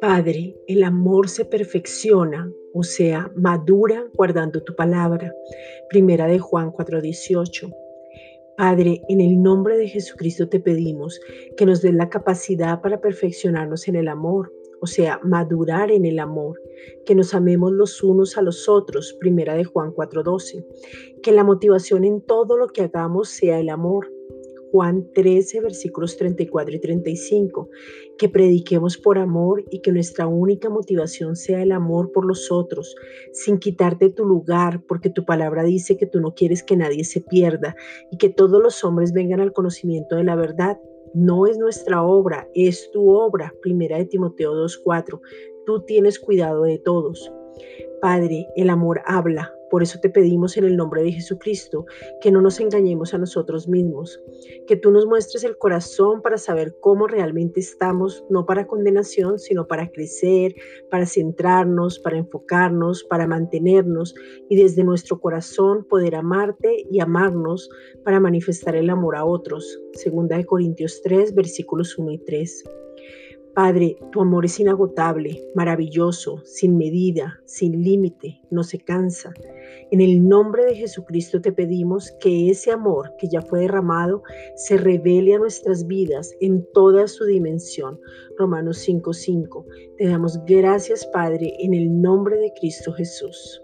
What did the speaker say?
Padre, el amor se perfecciona, o sea, madura guardando tu palabra. Primera de Juan 4:18. Padre, en el nombre de Jesucristo te pedimos que nos des la capacidad para perfeccionarnos en el amor, o sea, madurar en el amor, que nos amemos los unos a los otros, primera de Juan 4:12, que la motivación en todo lo que hagamos sea el amor Juan 13, versículos 34 y 35, que prediquemos por amor y que nuestra única motivación sea el amor por los otros, sin quitarte tu lugar, porque tu palabra dice que tú no quieres que nadie se pierda y que todos los hombres vengan al conocimiento de la verdad. No es nuestra obra, es tu obra. Primera de Timoteo 2.4. Tú tienes cuidado de todos. Padre, el amor habla, por eso te pedimos en el nombre de Jesucristo que no nos engañemos a nosotros mismos, que tú nos muestres el corazón para saber cómo realmente estamos, no para condenación, sino para crecer, para centrarnos, para enfocarnos, para mantenernos y desde nuestro corazón poder amarte y amarnos para manifestar el amor a otros. Segunda de Corintios 3, versículos 1 y 3. Padre, tu amor es inagotable, maravilloso, sin medida, sin límite, no se cansa. En el nombre de Jesucristo te pedimos que ese amor que ya fue derramado se revele a nuestras vidas en toda su dimensión. Romanos 5:5. Te damos gracias, Padre, en el nombre de Cristo Jesús.